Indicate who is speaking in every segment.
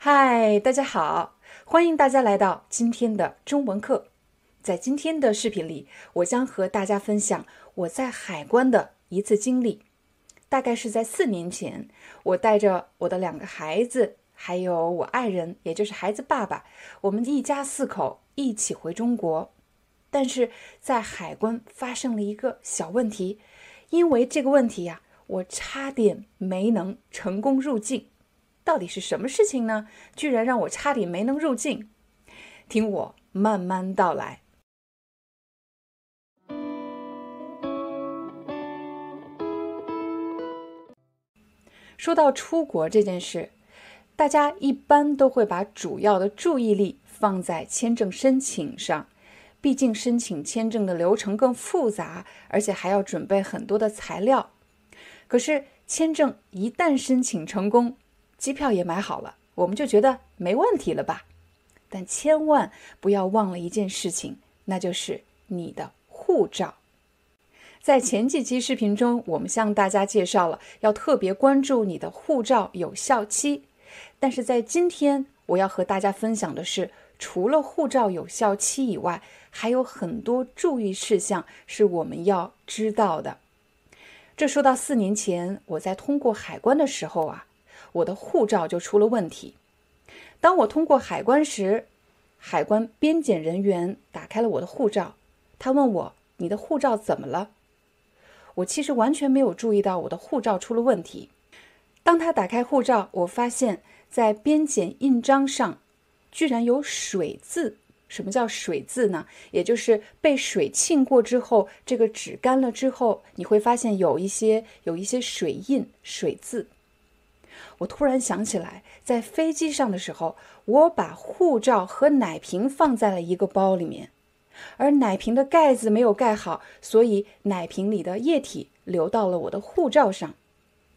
Speaker 1: 嗨，大家好，欢迎大家来到今天的中文课。在今天的视频里，我将和大家分享我在海关的一次经历。大概是在四年前，我带着我的两个孩子，还有我爱人，也就是孩子爸爸，我们一家四口一起回中国。但是在海关发生了一个小问题，因为这个问题呀，我差点没能成功入境。到底是什么事情呢？居然让我差点没能入境，听我慢慢道来。说到出国这件事，大家一般都会把主要的注意力放在签证申请上，毕竟申请签证的流程更复杂，而且还要准备很多的材料。可是签证一旦申请成功，机票也买好了，我们就觉得没问题了吧？但千万不要忘了一件事情，那就是你的护照。在前几期视频中，我们向大家介绍了要特别关注你的护照有效期。但是在今天，我要和大家分享的是，除了护照有效期以外，还有很多注意事项是我们要知道的。这说到四年前，我在通过海关的时候啊。我的护照就出了问题。当我通过海关时，海关边检人员打开了我的护照，他问我：“你的护照怎么了？”我其实完全没有注意到我的护照出了问题。当他打开护照，我发现在边检印章上居然有水渍。什么叫水渍呢？也就是被水浸过之后，这个纸干了之后，你会发现有一些有一些水印、水渍。我突然想起来，在飞机上的时候，我把护照和奶瓶放在了一个包里面，而奶瓶的盖子没有盖好，所以奶瓶里的液体流到了我的护照上。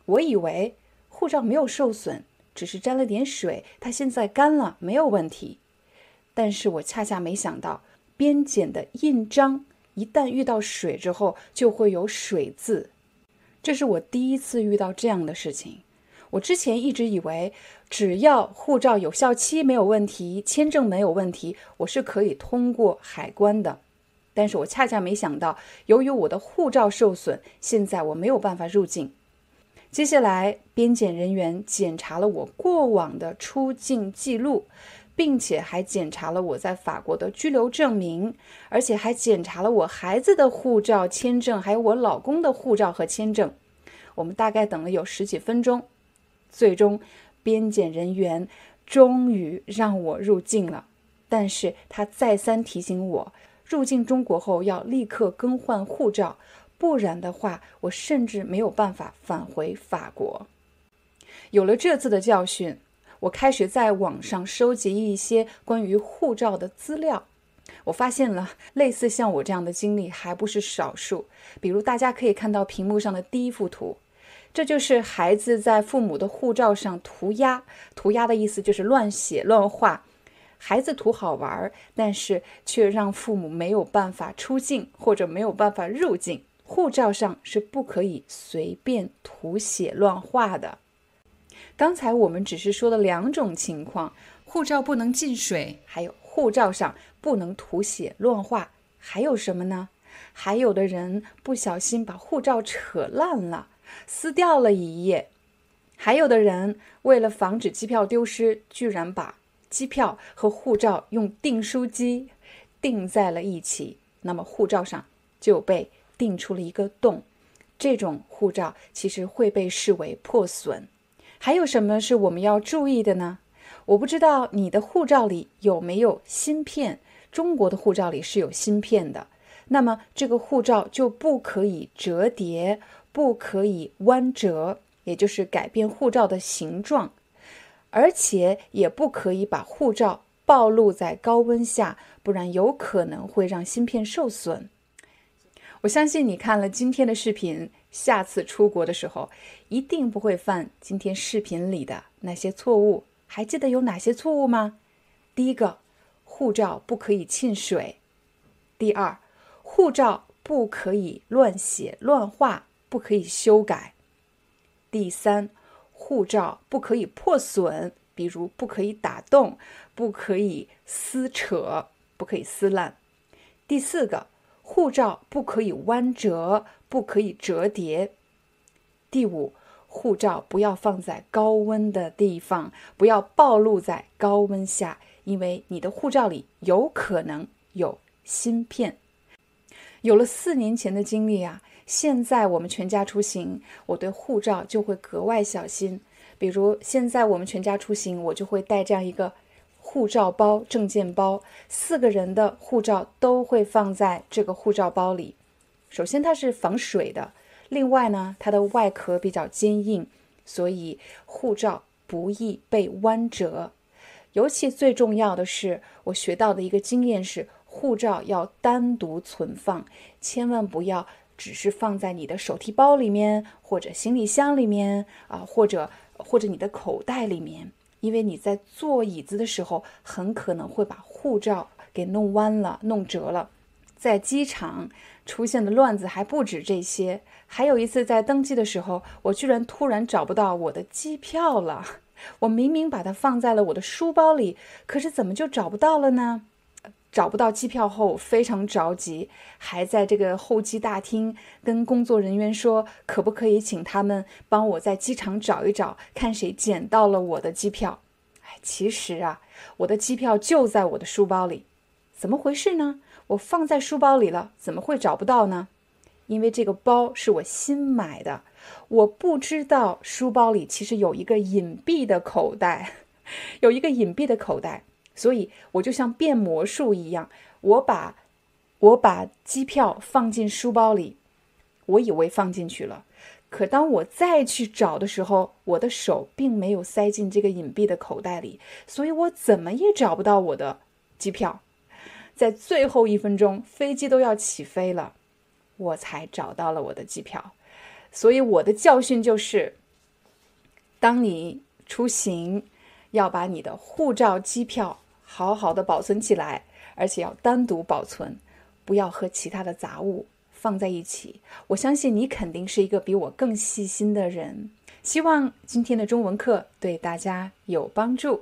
Speaker 1: 我以为护照没有受损，只是沾了点水，它现在干了，没有问题。但是我恰恰没想到，边检的印章一旦遇到水之后，就会有水渍。这是我第一次遇到这样的事情。我之前一直以为，只要护照有效期没有问题，签证没有问题，我是可以通过海关的。但是我恰恰没想到，由于我的护照受损，现在我没有办法入境。接下来，边检人员检查了我过往的出境记录，并且还检查了我在法国的居留证明，而且还检查了我孩子的护照、签证，还有我老公的护照和签证。我们大概等了有十几分钟。最终，边检人员终于让我入境了，但是他再三提醒我，入境中国后要立刻更换护照，不然的话，我甚至没有办法返回法国。有了这次的教训，我开始在网上收集一些关于护照的资料，我发现了类似像我这样的经历还不是少数，比如大家可以看到屏幕上的第一幅图。这就是孩子在父母的护照上涂鸦，涂鸦的意思就是乱写乱画。孩子图好玩，但是却让父母没有办法出境或者没有办法入境。护照上是不可以随便涂写乱画的。刚才我们只是说了两种情况：护照不能进水，还有护照上不能涂写乱画。还有什么呢？还有的人不小心把护照扯烂了。撕掉了一页，还有的人为了防止机票丢失，居然把机票和护照用订书机订在了一起，那么护照上就被订出了一个洞。这种护照其实会被视为破损。还有什么是我们要注意的呢？我不知道你的护照里有没有芯片，中国的护照里是有芯片的，那么这个护照就不可以折叠，不可以弯折，也就是改变护照的形状，而且也不可以把护照暴露在高温下，不然有可能会让芯片受损。我相信你看了今天的视频，下次出国的时候一定不会犯今天视频里的那些错误。还记得有哪些错误吗？第一个，护照不可以浸水；第二，护照不可以乱写乱画，不可以修改；第三，护照不可以破损，比如不可以打洞，不可以撕扯，不可以撕烂；第四个。护照不可以弯折，不可以折叠。第五，护照不要放在高温的地方，不要暴露在高温下，因为你的护照里有可能有芯片。有了四年前的经历啊，现在我们全家出行，我对护照就会格外小心。比如现在我们全家出行，我就会带这样一个。护照包、证件包，四个人的护照都会放在这个护照包里。首先，它是防水的；另外呢，它的外壳比较坚硬，所以护照不易被弯折。尤其最重要的是，我学到的一个经验是，护照要单独存放，千万不要只是放在你的手提包里面，或者行李箱里面啊，或者或者你的口袋里面。因为你在坐椅子的时候，很可能会把护照给弄弯了、弄折了。在机场出现的乱子还不止这些，还有一次在登机的时候，我居然突然找不到我的机票了。我明明把它放在了我的书包里，可是怎么就找不到了呢？找不到机票后，非常着急，还在这个候机大厅跟工作人员说，可不可以请他们帮我在机场找一找，看谁捡到了我的机票。哎，其实啊，我的机票就在我的书包里，怎么回事呢？我放在书包里了，怎么会找不到呢？因为这个包是我新买的，我不知道书包里其实有一个隐蔽的口袋，有一个隐蔽的口袋。所以我就像变魔术一样，我把我把机票放进书包里，我以为放进去了，可当我再去找的时候，我的手并没有塞进这个隐蔽的口袋里，所以我怎么也找不到我的机票。在最后一分钟，飞机都要起飞了，我才找到了我的机票。所以我的教训就是：当你出行，要把你的护照、机票。好好的保存起来，而且要单独保存，不要和其他的杂物放在一起。我相信你肯定是一个比我更细心的人。希望今天的中文课对大家有帮助。